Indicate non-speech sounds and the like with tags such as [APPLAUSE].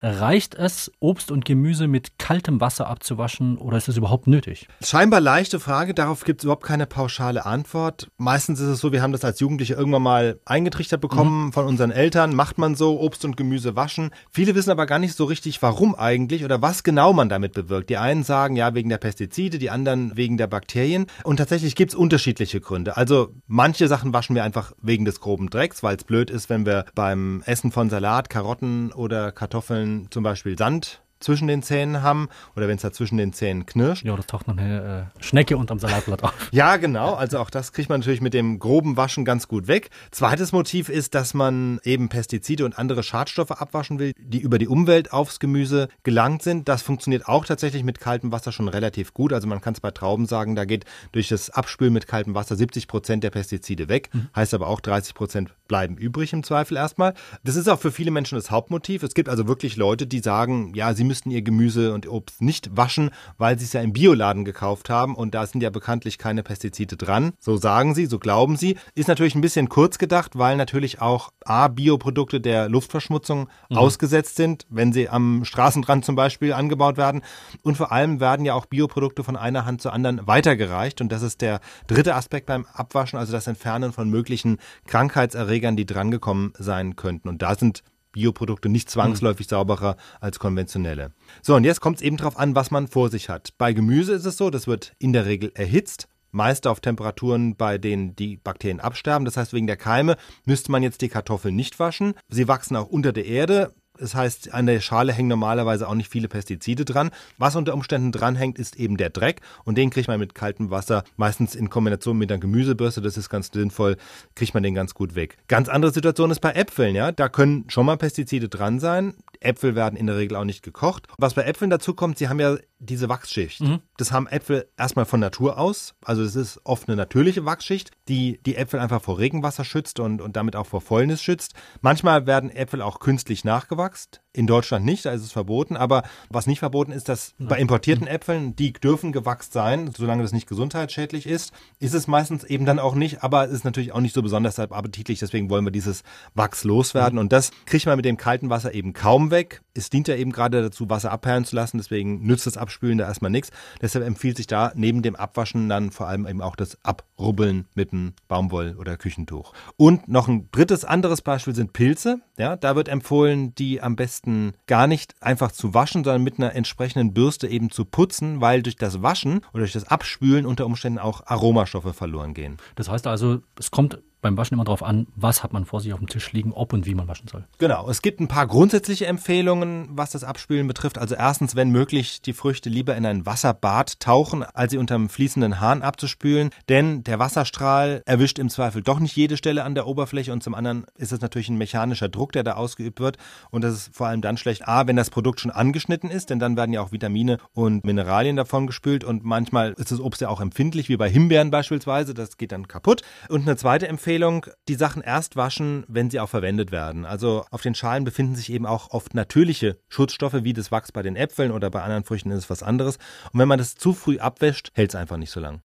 Reicht es, Obst und Gemüse mit kaltem Wasser abzuwaschen oder ist es überhaupt nötig? Scheinbar leichte Frage, darauf gibt es überhaupt keine pauschale Antwort. Meistens ist es so, wir haben das als Jugendliche irgendwann mal eingetrichtert bekommen mhm. von unseren Eltern, macht man so, Obst und Gemüse waschen. Viele wissen aber gar nicht so richtig, warum eigentlich oder was genau man damit bewirkt. Die einen sagen, ja, wegen der Pestizide, die anderen wegen der Bakterien. Und tatsächlich gibt es unterschiedliche Gründe. Also manche Sachen waschen wir einfach wegen des groben Drecks, weil es blöd ist, wenn wir beim Essen von Salat, Karotten oder Kartoffeln zum Beispiel Sand zwischen den Zähnen haben oder wenn es da zwischen den Zähnen knirscht. Ja, das taucht noch eine äh, Schnecke unterm Salatblatt auf. [LAUGHS] ja, genau. Also auch das kriegt man natürlich mit dem groben Waschen ganz gut weg. Zweites Motiv ist, dass man eben Pestizide und andere Schadstoffe abwaschen will, die über die Umwelt aufs Gemüse gelangt sind. Das funktioniert auch tatsächlich mit kaltem Wasser schon relativ gut. Also man kann es bei Trauben sagen, da geht durch das Abspülen mit kaltem Wasser 70 Prozent der Pestizide weg. Mhm. Heißt aber auch 30 Prozent bleiben übrig im Zweifel erstmal. Das ist auch für viele Menschen das Hauptmotiv. Es gibt also wirklich Leute, die sagen, ja, sie müssten ihr Gemüse und Obst nicht waschen, weil sie es ja im Bioladen gekauft haben und da sind ja bekanntlich keine Pestizide dran. So sagen sie, so glauben sie. Ist natürlich ein bisschen kurz gedacht, weil natürlich auch A, Bioprodukte der Luftverschmutzung mhm. ausgesetzt sind, wenn sie am Straßenrand zum Beispiel angebaut werden. Und vor allem werden ja auch Bioprodukte von einer Hand zur anderen weitergereicht. Und das ist der dritte Aspekt beim Abwaschen, also das Entfernen von möglichen Krankheitserregern, die drangekommen sein könnten. Und da sind Bioprodukte nicht zwangsläufig mhm. sauberer als konventionelle. So, und jetzt kommt es eben darauf an, was man vor sich hat. Bei Gemüse ist es so, das wird in der Regel erhitzt, meist auf Temperaturen, bei denen die Bakterien absterben. Das heißt, wegen der Keime müsste man jetzt die Kartoffeln nicht waschen. Sie wachsen auch unter der Erde. Das heißt, an der Schale hängen normalerweise auch nicht viele Pestizide dran. Was unter Umständen dranhängt, ist eben der Dreck. Und den kriegt man mit kaltem Wasser, meistens in Kombination mit einer Gemüsebürste, das ist ganz sinnvoll, kriegt man den ganz gut weg. Ganz andere Situation ist bei Äpfeln, ja. Da können schon mal Pestizide dran sein. Äpfel werden in der Regel auch nicht gekocht. Was bei Äpfeln dazu kommt, sie haben ja diese Wachsschicht. Mhm. Das haben Äpfel erstmal von Natur aus. Also es ist oft eine natürliche Wachsschicht, die die Äpfel einfach vor Regenwasser schützt und, und damit auch vor Fäulnis schützt. Manchmal werden Äpfel auch künstlich nachgewachsen. In Deutschland nicht, da ist es verboten. Aber was nicht verboten ist, dass bei importierten mhm. Äpfeln, die dürfen gewachst sein, solange das nicht gesundheitsschädlich ist, ist es meistens eben dann auch nicht. Aber es ist natürlich auch nicht so besonders appetitlich. Deswegen wollen wir dieses Wachs loswerden. Mhm. Und das kriegt man mit dem kalten Wasser eben kaum weg. Es dient ja eben gerade dazu, Wasser abperlen zu lassen. Deswegen nützt das Abspülen da erstmal nichts. Deshalb empfiehlt sich da neben dem Abwaschen dann vor allem eben auch das Abrubbeln mit einem Baumwoll- oder Küchentuch. Und noch ein drittes anderes Beispiel sind Pilze. Ja, da wird empfohlen, die am besten besten gar nicht einfach zu waschen, sondern mit einer entsprechenden Bürste eben zu putzen, weil durch das Waschen oder durch das Abspülen unter Umständen auch Aromastoffe verloren gehen. Das heißt also, es kommt beim Waschen immer darauf an, was hat man vor sich auf dem Tisch liegen, ob und wie man waschen soll. Genau, es gibt ein paar grundsätzliche Empfehlungen, was das Abspülen betrifft. Also erstens, wenn möglich, die Früchte lieber in ein Wasserbad tauchen, als sie unterm fließenden Hahn abzuspülen, denn der Wasserstrahl erwischt im Zweifel doch nicht jede Stelle an der Oberfläche und zum anderen ist es natürlich ein mechanischer Druck, der da ausgeübt wird und das ist vor allem dann schlecht, a, wenn das Produkt schon angeschnitten ist, denn dann werden ja auch Vitamine und Mineralien davon gespült und manchmal ist das Obst ja auch empfindlich, wie bei Himbeeren beispielsweise, das geht dann kaputt. Und eine zweite Empfehlung, Empfehlung, die Sachen erst waschen, wenn sie auch verwendet werden. Also auf den Schalen befinden sich eben auch oft natürliche Schutzstoffe, wie das Wachs bei den Äpfeln oder bei anderen Früchten ist es was anderes. Und wenn man das zu früh abwäscht, hält es einfach nicht so lang.